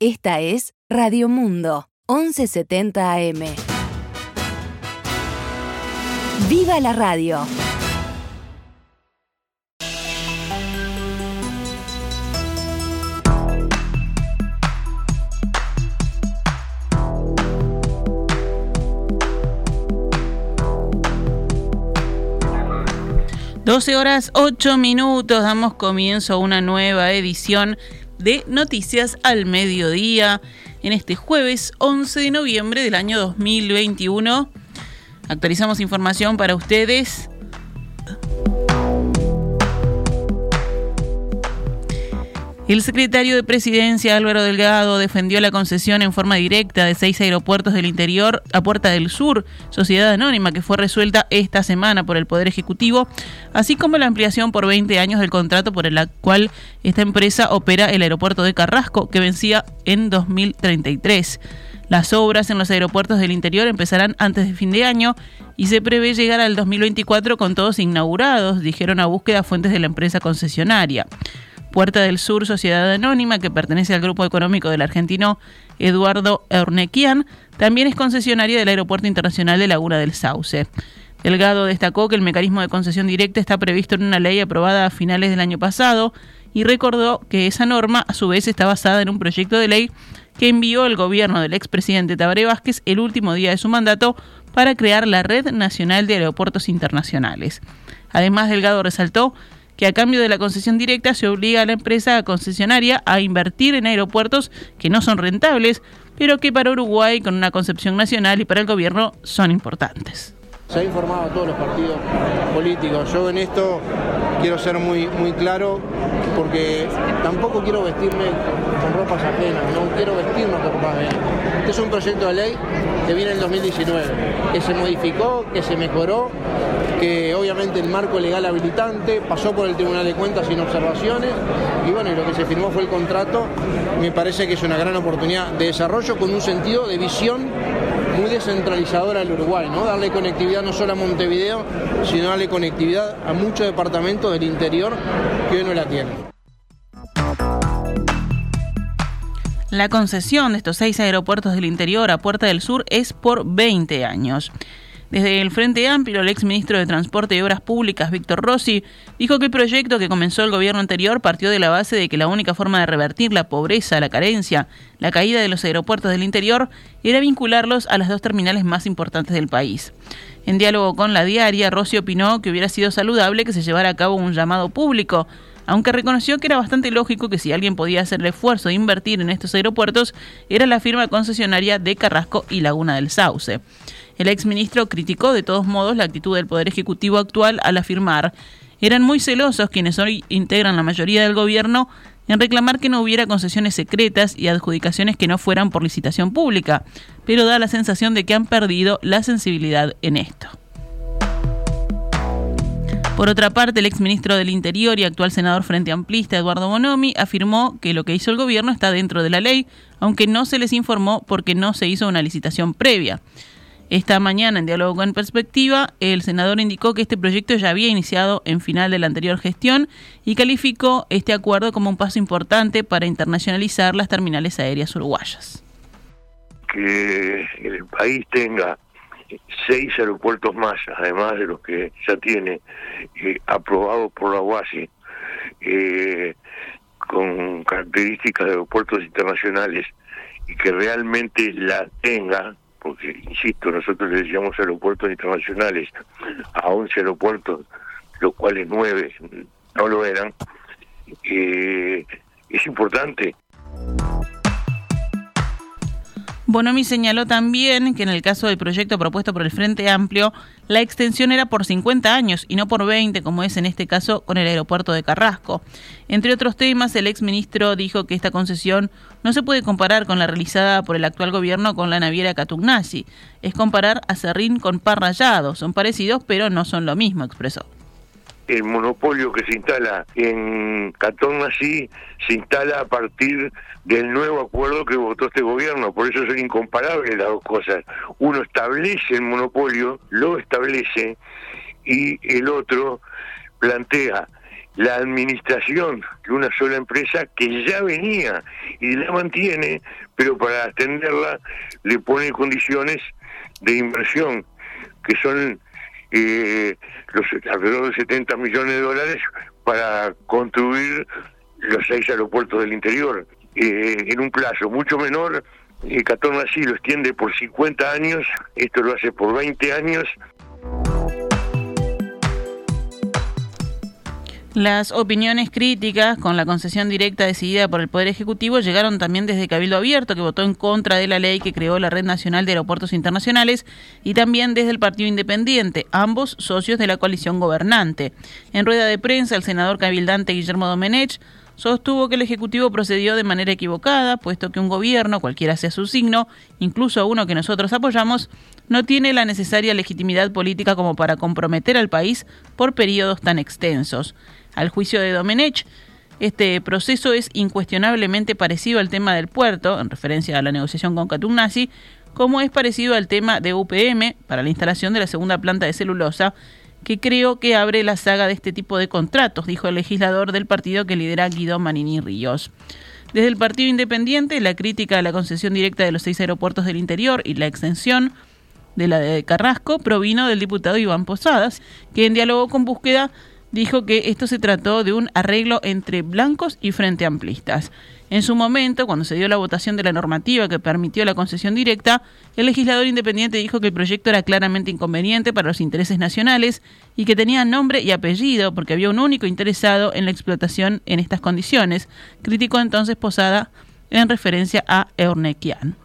Esta es Radio Mundo, 1170 AM. ¡Viva la radio! Doce horas ocho minutos, damos comienzo a una nueva edición de Noticias al Mediodía en este jueves 11 de noviembre del año 2021. Actualizamos información para ustedes El secretario de Presidencia, Álvaro Delgado, defendió la concesión en forma directa de seis aeropuertos del interior a Puerta del Sur, sociedad anónima que fue resuelta esta semana por el Poder Ejecutivo, así como la ampliación por 20 años del contrato por el cual esta empresa opera el aeropuerto de Carrasco, que vencía en 2033. Las obras en los aeropuertos del interior empezarán antes de fin de año y se prevé llegar al 2024 con todos inaugurados, dijeron a búsqueda fuentes de la empresa concesionaria. Puerta del Sur, sociedad anónima que pertenece al grupo económico del argentino Eduardo Ernequian, también es concesionaria del Aeropuerto Internacional de Laguna del Sauce. Delgado destacó que el mecanismo de concesión directa está previsto en una ley aprobada a finales del año pasado y recordó que esa norma a su vez está basada en un proyecto de ley que envió el gobierno del expresidente Tabaré Vázquez el último día de su mandato para crear la Red Nacional de Aeropuertos Internacionales. Además, Delgado resaltó que a cambio de la concesión directa se obliga a la empresa concesionaria a invertir en aeropuertos que no son rentables, pero que para Uruguay, con una concepción nacional y para el gobierno, son importantes. Se ha informado a todos los partidos políticos. Yo en esto quiero ser muy, muy claro porque tampoco quiero vestirme con ropas ajenas, no quiero vestirme con ropas ajenas. Este es un proyecto de ley que viene en 2019, que se modificó, que se mejoró que obviamente el marco legal habilitante pasó por el Tribunal de Cuentas sin observaciones y bueno, y lo que se firmó fue el contrato. Me parece que es una gran oportunidad de desarrollo con un sentido de visión muy descentralizadora al Uruguay, ¿no? Darle conectividad no solo a Montevideo, sino darle conectividad a muchos departamentos del interior que hoy no la tienen. La concesión de estos seis aeropuertos del interior a Puerta del Sur es por 20 años. Desde el Frente Amplio, el exministro de Transporte y Obras Públicas, Víctor Rossi, dijo que el proyecto que comenzó el gobierno anterior partió de la base de que la única forma de revertir la pobreza, la carencia, la caída de los aeropuertos del interior era vincularlos a las dos terminales más importantes del país. En diálogo con la diaria, Rossi opinó que hubiera sido saludable que se llevara a cabo un llamado público aunque reconoció que era bastante lógico que si alguien podía hacer el esfuerzo de invertir en estos aeropuertos, era la firma concesionaria de Carrasco y Laguna del Sauce. El exministro criticó de todos modos la actitud del Poder Ejecutivo actual al afirmar eran muy celosos quienes hoy integran la mayoría del gobierno en reclamar que no hubiera concesiones secretas y adjudicaciones que no fueran por licitación pública, pero da la sensación de que han perdido la sensibilidad en esto. Por otra parte, el exministro del Interior y actual senador Frente Amplista, Eduardo Bonomi, afirmó que lo que hizo el gobierno está dentro de la ley, aunque no se les informó porque no se hizo una licitación previa. Esta mañana, en diálogo con Perspectiva, el senador indicó que este proyecto ya había iniciado en final de la anterior gestión y calificó este acuerdo como un paso importante para internacionalizar las terminales aéreas uruguayas. Que el país tenga seis aeropuertos más, además de los que ya tiene eh, aprobados por la UASI, eh, con características de aeropuertos internacionales y que realmente la tenga porque, insisto, nosotros le decíamos aeropuertos internacionales a 11 aeropuertos, los cuales 9 no lo eran, eh, es importante. Bonomi señaló también que en el caso del proyecto propuesto por el Frente Amplio, la extensión era por 50 años y no por 20, como es en este caso con el aeropuerto de Carrasco. Entre otros temas, el exministro dijo que esta concesión no se puede comparar con la realizada por el actual gobierno con la naviera Catugnasi. Es comparar a Serrín con Par Rayado. Son parecidos, pero no son lo mismo, expresó el monopolio que se instala en Catón así se instala a partir del nuevo acuerdo que votó este gobierno. Por eso son incomparables las dos cosas. Uno establece el monopolio, lo establece, y el otro plantea la administración de una sola empresa que ya venía y la mantiene, pero para atenderla le pone condiciones de inversión que son eh, los alrededor de 70 millones de dólares para construir los seis aeropuertos del interior eh, en un plazo mucho menor. Eh, Catón así lo extiende por 50 años, esto lo hace por 20 años Las opiniones críticas con la concesión directa decidida por el Poder Ejecutivo llegaron también desde Cabildo Abierto, que votó en contra de la ley que creó la Red Nacional de Aeropuertos Internacionales, y también desde el Partido Independiente, ambos socios de la coalición gobernante. En rueda de prensa, el senador cabildante Guillermo Domenech sostuvo que el Ejecutivo procedió de manera equivocada, puesto que un gobierno, cualquiera sea su signo, incluso uno que nosotros apoyamos, no tiene la necesaria legitimidad política como para comprometer al país por periodos tan extensos. Al juicio de Domenech, este proceso es incuestionablemente parecido al tema del puerto, en referencia a la negociación con Catumnasi, como es parecido al tema de UPM para la instalación de la segunda planta de celulosa, que creo que abre la saga de este tipo de contratos, dijo el legislador del partido que lidera Guido Manini Ríos. Desde el Partido Independiente, la crítica a la concesión directa de los seis aeropuertos del interior y la extensión de la de Carrasco provino del diputado Iván Posadas, que en diálogo con búsqueda dijo que esto se trató de un arreglo entre blancos y frente amplistas. En su momento, cuando se dio la votación de la normativa que permitió la concesión directa, el legislador independiente dijo que el proyecto era claramente inconveniente para los intereses nacionales y que tenía nombre y apellido porque había un único interesado en la explotación en estas condiciones. Criticó entonces Posada en referencia a Eurnequian.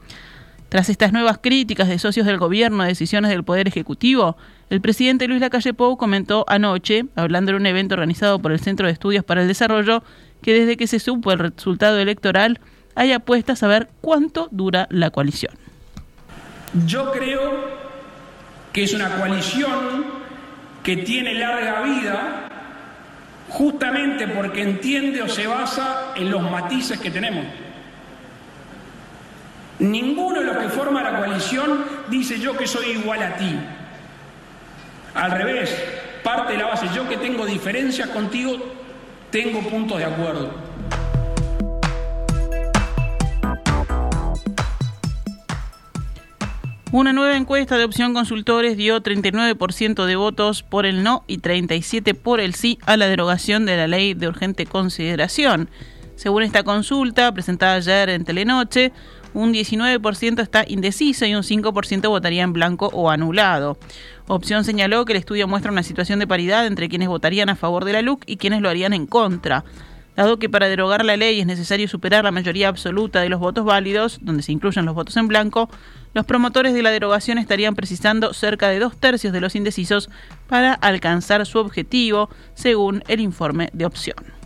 Tras estas nuevas críticas de socios del gobierno a decisiones del Poder Ejecutivo, el presidente Luis Lacalle Pou comentó anoche, hablando en un evento organizado por el Centro de Estudios para el Desarrollo, que desde que se supo el resultado electoral hay apuestas a ver cuánto dura la coalición. Yo creo que es una coalición que tiene larga vida justamente porque entiende o se basa en los matices que tenemos. Ninguno de los que forma la coalición dice yo que soy igual a ti. Al revés, parte de la base, yo que tengo diferencias contigo, tengo puntos de acuerdo. Una nueva encuesta de opción consultores dio 39% de votos por el no y 37% por el sí a la derogación de la ley de urgente consideración. Según esta consulta, presentada ayer en Telenoche, un 19% está indeciso y un 5% votaría en blanco o anulado. Opción señaló que el estudio muestra una situación de paridad entre quienes votarían a favor de la LUC y quienes lo harían en contra. Dado que para derogar la ley es necesario superar la mayoría absoluta de los votos válidos, donde se incluyen los votos en blanco, los promotores de la derogación estarían precisando cerca de dos tercios de los indecisos para alcanzar su objetivo, según el informe de opción.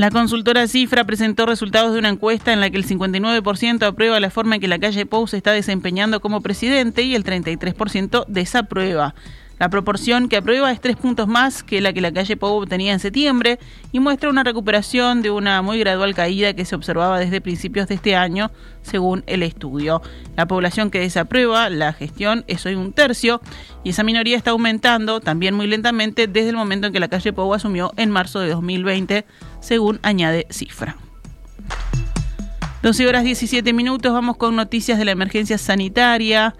La consultora Cifra presentó resultados de una encuesta en la que el 59% aprueba la forma en que la calle Pou se está desempeñando como presidente y el 33% desaprueba. La proporción que aprueba es tres puntos más que la que la calle Pou obtenía en septiembre y muestra una recuperación de una muy gradual caída que se observaba desde principios de este año, según el estudio. La población que desaprueba la gestión es hoy un tercio y esa minoría está aumentando también muy lentamente desde el momento en que la calle Pou asumió en marzo de 2020, según añade Cifra. 12 horas 17 minutos, vamos con noticias de la emergencia sanitaria.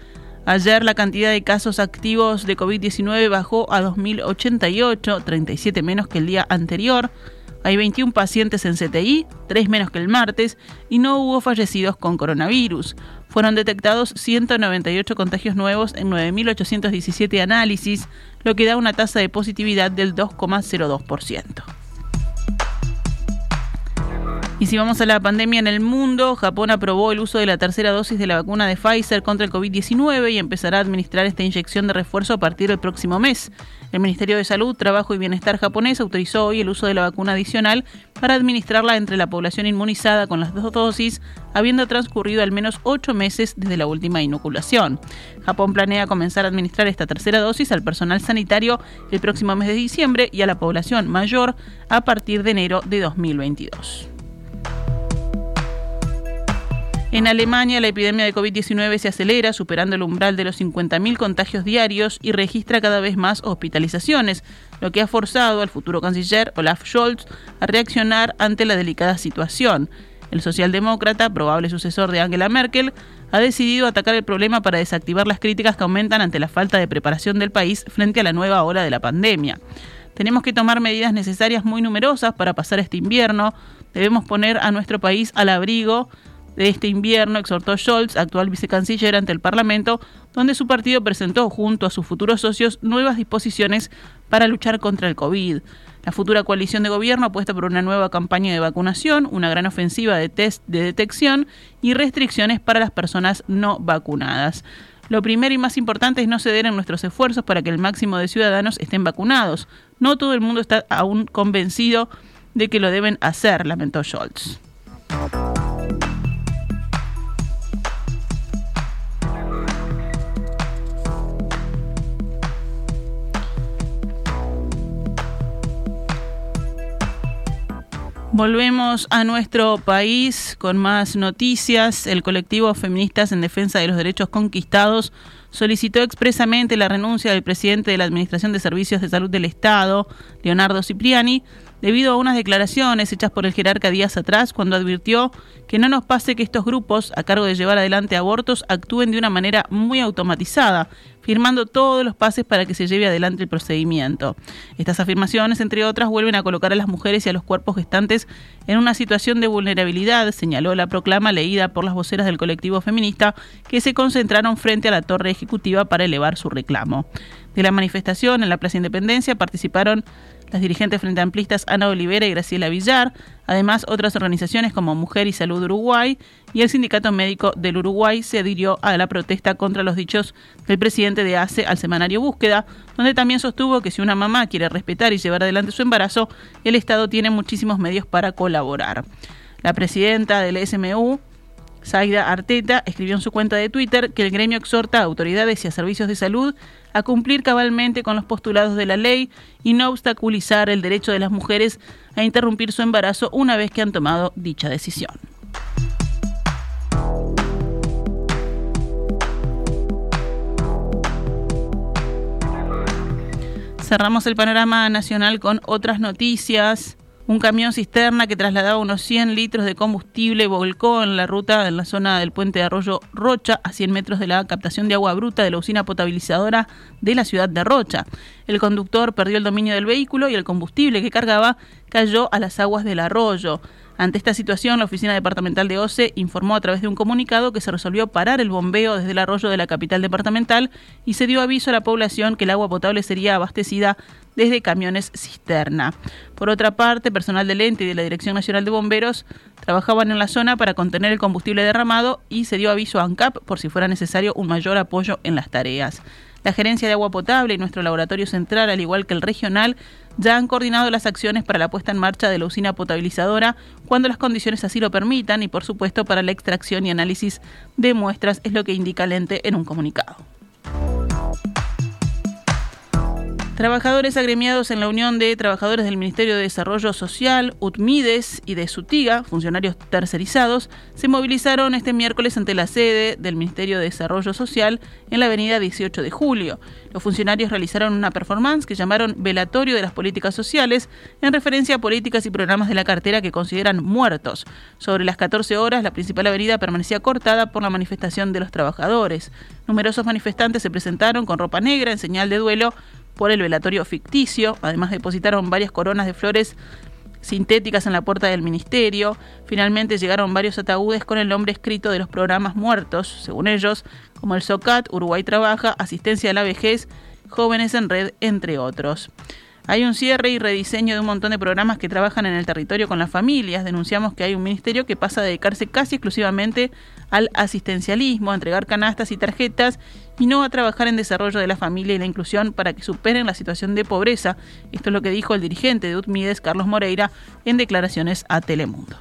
Ayer la cantidad de casos activos de COVID-19 bajó a 2.088, 37 menos que el día anterior. Hay 21 pacientes en CTI, 3 menos que el martes, y no hubo fallecidos con coronavirus. Fueron detectados 198 contagios nuevos en 9.817 análisis, lo que da una tasa de positividad del 2,02%. Y si vamos a la pandemia en el mundo, Japón aprobó el uso de la tercera dosis de la vacuna de Pfizer contra el COVID-19 y empezará a administrar esta inyección de refuerzo a partir del próximo mes. El Ministerio de Salud, Trabajo y Bienestar japonés autorizó hoy el uso de la vacuna adicional para administrarla entre la población inmunizada con las dos dosis, habiendo transcurrido al menos ocho meses desde la última inoculación. Japón planea comenzar a administrar esta tercera dosis al personal sanitario el próximo mes de diciembre y a la población mayor a partir de enero de 2022. En Alemania la epidemia de COVID-19 se acelera, superando el umbral de los 50.000 contagios diarios y registra cada vez más hospitalizaciones, lo que ha forzado al futuro canciller Olaf Scholz a reaccionar ante la delicada situación. El socialdemócrata, probable sucesor de Angela Merkel, ha decidido atacar el problema para desactivar las críticas que aumentan ante la falta de preparación del país frente a la nueva ola de la pandemia. Tenemos que tomar medidas necesarias muy numerosas para pasar este invierno. Debemos poner a nuestro país al abrigo de este invierno, exhortó Scholz, actual vicecanciller, ante el Parlamento, donde su partido presentó junto a sus futuros socios nuevas disposiciones para luchar contra el COVID. La futura coalición de gobierno apuesta por una nueva campaña de vacunación, una gran ofensiva de test de detección y restricciones para las personas no vacunadas. Lo primero y más importante es no ceder en nuestros esfuerzos para que el máximo de ciudadanos estén vacunados. No todo el mundo está aún convencido de que lo deben hacer, lamentó Scholz. Volvemos a nuestro país con más noticias. El colectivo Feministas en Defensa de los Derechos Conquistados solicitó expresamente la renuncia del presidente de la Administración de Servicios de Salud del Estado, Leonardo Cipriani, debido a unas declaraciones hechas por el jerarca días atrás cuando advirtió que no nos pase que estos grupos, a cargo de llevar adelante abortos, actúen de una manera muy automatizada, firmando todos los pases para que se lleve adelante el procedimiento. Estas afirmaciones, entre otras, vuelven a colocar a las mujeres y a los cuerpos gestantes en una situación de vulnerabilidad, señaló la proclama leída por las voceras del colectivo feminista que se concentraron frente a la torre ejecutiva para elevar su reclamo. De la manifestación en la Plaza Independencia participaron las dirigentes frente amplistas Ana Olivera y Graciela Villar, además otras organizaciones como Mujer y Salud Uruguay y el Sindicato Médico del Uruguay se adhirió a la protesta contra los dichos del presidente de ACE al semanario Búsqueda, donde también sostuvo que si una mamá quiere respetar y llevar adelante su embarazo, el Estado tiene muchísimos medios para colaborar. La presidenta del SMU, Zaida Arteta escribió en su cuenta de Twitter que el gremio exhorta a autoridades y a servicios de salud a cumplir cabalmente con los postulados de la ley y no obstaculizar el derecho de las mujeres a interrumpir su embarazo una vez que han tomado dicha decisión. Cerramos el panorama nacional con otras noticias. Un camión cisterna que trasladaba unos 100 litros de combustible volcó en la ruta en la zona del puente de Arroyo Rocha, a 100 metros de la captación de agua bruta de la usina potabilizadora de la ciudad de Rocha. El conductor perdió el dominio del vehículo y el combustible que cargaba cayó a las aguas del arroyo. Ante esta situación, la Oficina Departamental de OCE informó a través de un comunicado que se resolvió parar el bombeo desde el arroyo de la capital departamental y se dio aviso a la población que el agua potable sería abastecida desde camiones cisterna. Por otra parte, personal del ente y de la Dirección Nacional de Bomberos trabajaban en la zona para contener el combustible derramado y se dio aviso a ANCAP por si fuera necesario un mayor apoyo en las tareas. La Gerencia de Agua Potable y nuestro laboratorio central, al igual que el regional, ya han coordinado las acciones para la puesta en marcha de la usina potabilizadora cuando las condiciones así lo permitan y, por supuesto, para la extracción y análisis de muestras, es lo que indica el ente en un comunicado. Trabajadores agremiados en la Unión de Trabajadores del Ministerio de Desarrollo Social, UTMIDES y de SUTIGA, funcionarios tercerizados, se movilizaron este miércoles ante la sede del Ministerio de Desarrollo Social en la avenida 18 de julio. Los funcionarios realizaron una performance que llamaron Velatorio de las Políticas Sociales en referencia a políticas y programas de la cartera que consideran muertos. Sobre las 14 horas, la principal avenida permanecía cortada por la manifestación de los trabajadores. Numerosos manifestantes se presentaron con ropa negra en señal de duelo por el velatorio ficticio. Además depositaron varias coronas de flores sintéticas en la puerta del ministerio. Finalmente llegaron varios ataúdes con el nombre escrito de los programas muertos, según ellos, como el SOCAT, Uruguay Trabaja, Asistencia a la Vejez, Jóvenes en Red, entre otros. Hay un cierre y rediseño de un montón de programas que trabajan en el territorio con las familias. Denunciamos que hay un ministerio que pasa a dedicarse casi exclusivamente al asistencialismo, a entregar canastas y tarjetas y no a trabajar en desarrollo de la familia y la inclusión para que superen la situación de pobreza. Esto es lo que dijo el dirigente de UTMIDES, Carlos Moreira, en declaraciones a Telemundo.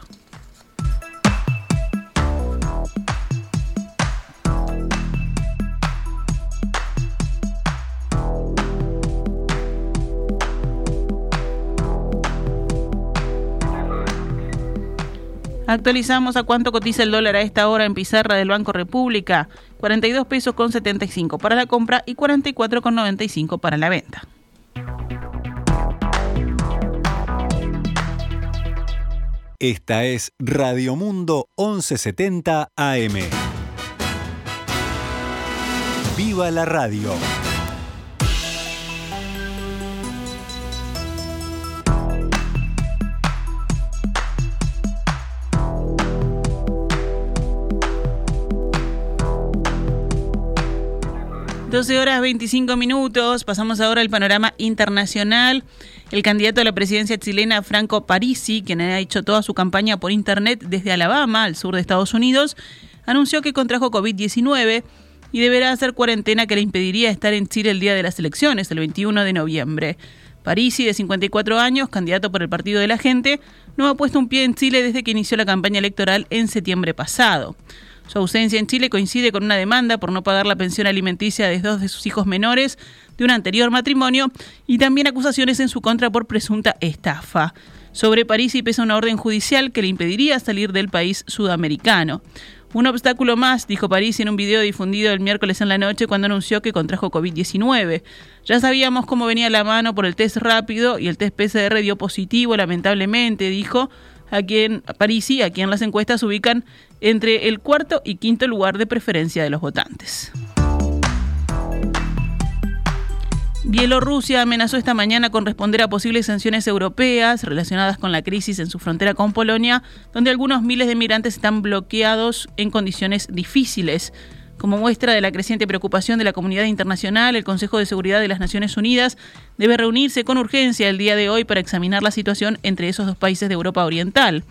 Actualizamos a cuánto cotiza el dólar a esta hora en pizarra del Banco República. 42 pesos con 75 para la compra y 44 con 95 para la venta. Esta es Radio Mundo 1170 AM. ¡Viva la radio! 12 horas 25 minutos, pasamos ahora al panorama internacional. El candidato a la presidencia chilena, Franco Parisi, quien ha hecho toda su campaña por Internet desde Alabama, al sur de Estados Unidos, anunció que contrajo COVID-19 y deberá hacer cuarentena que le impediría estar en Chile el día de las elecciones, el 21 de noviembre. Parisi, de 54 años, candidato por el Partido de la Gente, no ha puesto un pie en Chile desde que inició la campaña electoral en septiembre pasado. Su ausencia en Chile coincide con una demanda por no pagar la pensión alimenticia de dos de sus hijos menores de un anterior matrimonio y también acusaciones en su contra por presunta estafa. Sobre París y pesa una orden judicial que le impediría salir del país sudamericano. Un obstáculo más, dijo París en un video difundido el miércoles en la noche cuando anunció que contrajo COVID-19. Ya sabíamos cómo venía la mano por el test rápido y el test PCR dio positivo, lamentablemente, dijo, a quien Parisi, a quien las encuestas ubican entre el cuarto y quinto lugar de preferencia de los votantes. Bielorrusia amenazó esta mañana con responder a posibles sanciones europeas relacionadas con la crisis en su frontera con Polonia, donde algunos miles de migrantes están bloqueados en condiciones difíciles. Como muestra de la creciente preocupación de la comunidad internacional, el Consejo de Seguridad de las Naciones Unidas debe reunirse con urgencia el día de hoy para examinar la situación entre esos dos países de Europa Oriental.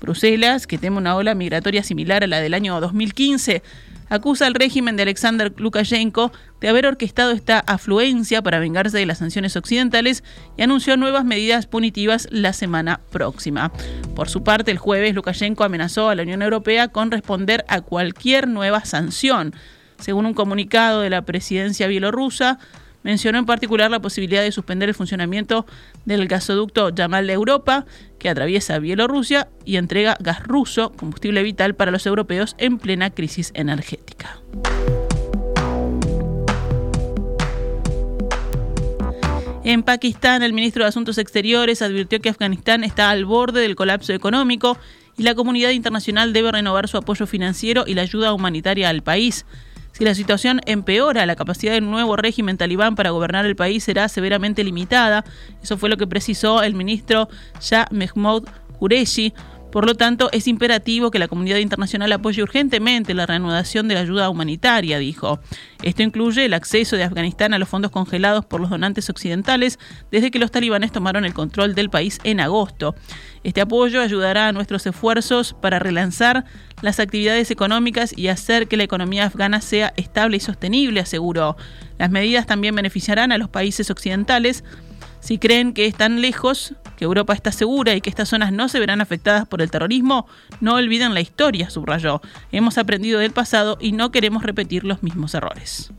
Bruselas, que teme una ola migratoria similar a la del año 2015, acusa al régimen de Alexander Lukashenko de haber orquestado esta afluencia para vengarse de las sanciones occidentales y anunció nuevas medidas punitivas la semana próxima. Por su parte, el jueves Lukashenko amenazó a la Unión Europea con responder a cualquier nueva sanción. Según un comunicado de la presidencia bielorrusa, Mencionó en particular la posibilidad de suspender el funcionamiento del gasoducto Yamal de Europa, que atraviesa Bielorrusia y entrega gas ruso, combustible vital para los europeos en plena crisis energética. En Pakistán, el ministro de Asuntos Exteriores advirtió que Afganistán está al borde del colapso económico y la comunidad internacional debe renovar su apoyo financiero y la ayuda humanitaria al país. Si la situación empeora, la capacidad del nuevo régimen talibán para gobernar el país será severamente limitada. Eso fue lo que precisó el ministro Shah Mehmood Qureshi por lo tanto, es imperativo que la comunidad internacional apoye urgentemente la reanudación de la ayuda humanitaria, dijo. Esto incluye el acceso de Afganistán a los fondos congelados por los donantes occidentales desde que los talibanes tomaron el control del país en agosto. Este apoyo ayudará a nuestros esfuerzos para relanzar las actividades económicas y hacer que la economía afgana sea estable y sostenible, aseguró. Las medidas también beneficiarán a los países occidentales si creen que están lejos, que Europa está segura y que estas zonas no se verán afectadas por el terrorismo, no olviden la historia, subrayó. Hemos aprendido del pasado y no queremos repetir los mismos errores.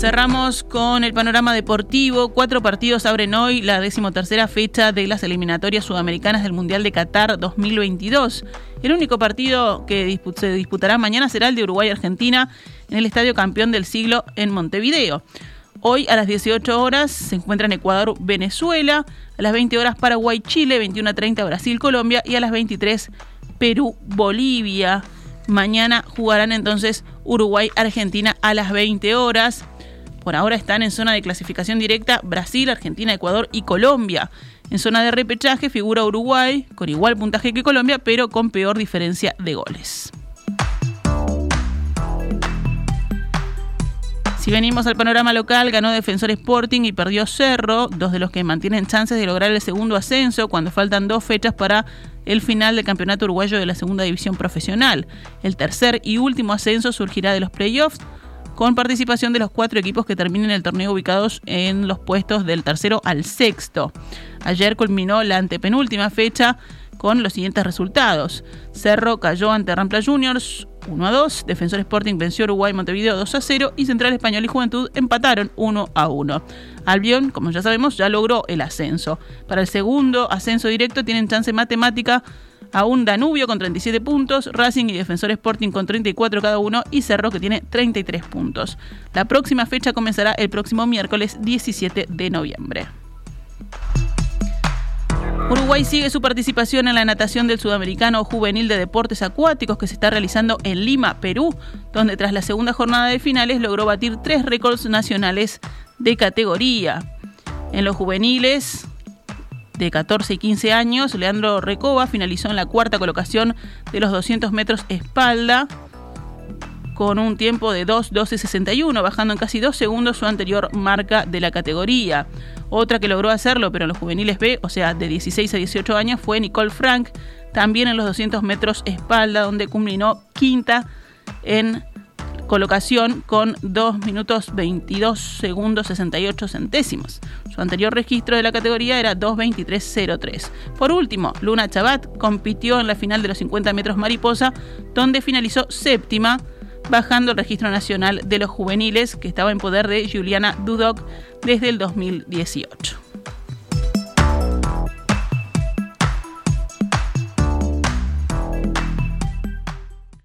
Cerramos con el panorama deportivo. Cuatro partidos abren hoy la decimotercera fecha de las eliminatorias sudamericanas del Mundial de Qatar 2022. El único partido que se disputará mañana será el de Uruguay-Argentina en el Estadio Campeón del Siglo en Montevideo. Hoy a las 18 horas se encuentran Ecuador-Venezuela, a las 20 horas Paraguay-Chile, 21 a 30 Brasil-Colombia y a las 23 Perú-Bolivia. Mañana jugarán entonces Uruguay-Argentina a las 20 horas. Por ahora están en zona de clasificación directa Brasil, Argentina, Ecuador y Colombia. En zona de repechaje figura Uruguay, con igual puntaje que Colombia, pero con peor diferencia de goles. Si venimos al panorama local, ganó Defensor Sporting y perdió Cerro, dos de los que mantienen chances de lograr el segundo ascenso cuando faltan dos fechas para el final del campeonato uruguayo de la segunda división profesional. El tercer y último ascenso surgirá de los playoffs con participación de los cuatro equipos que terminen el torneo ubicados en los puestos del tercero al sexto. Ayer culminó la antepenúltima fecha con los siguientes resultados. Cerro cayó ante Rampla Juniors 1 a 2. Defensor Sporting venció a Uruguay Montevideo 2 a 0 y Central Español y Juventud empataron 1 a 1. Albion, como ya sabemos, ya logró el ascenso. Para el segundo ascenso directo tienen chance matemática aún Danubio con 37 puntos, Racing y Defensor Sporting con 34 cada uno y Cerro que tiene 33 puntos. La próxima fecha comenzará el próximo miércoles 17 de noviembre. Uruguay sigue su participación en la natación del Sudamericano Juvenil de Deportes Acuáticos que se está realizando en Lima, Perú, donde tras la segunda jornada de finales logró batir tres récords nacionales de categoría. En los juveniles de 14 y 15 años, Leandro Recoba finalizó en la cuarta colocación de los 200 metros espalda con un tiempo de 2.12.61, bajando en casi dos segundos su anterior marca de la categoría. Otra que logró hacerlo, pero en los juveniles B, o sea, de 16 a 18 años, fue Nicole Frank, también en los 200 metros espalda, donde culminó quinta en colocación con 2 minutos 22 segundos 68 centésimos. Su anterior registro de la categoría era 2.23.03. Por último, Luna Chabat compitió en la final de los 50 metros mariposa, donde finalizó séptima bajando el registro nacional de los juveniles que estaba en poder de Juliana Dudok desde el 2018.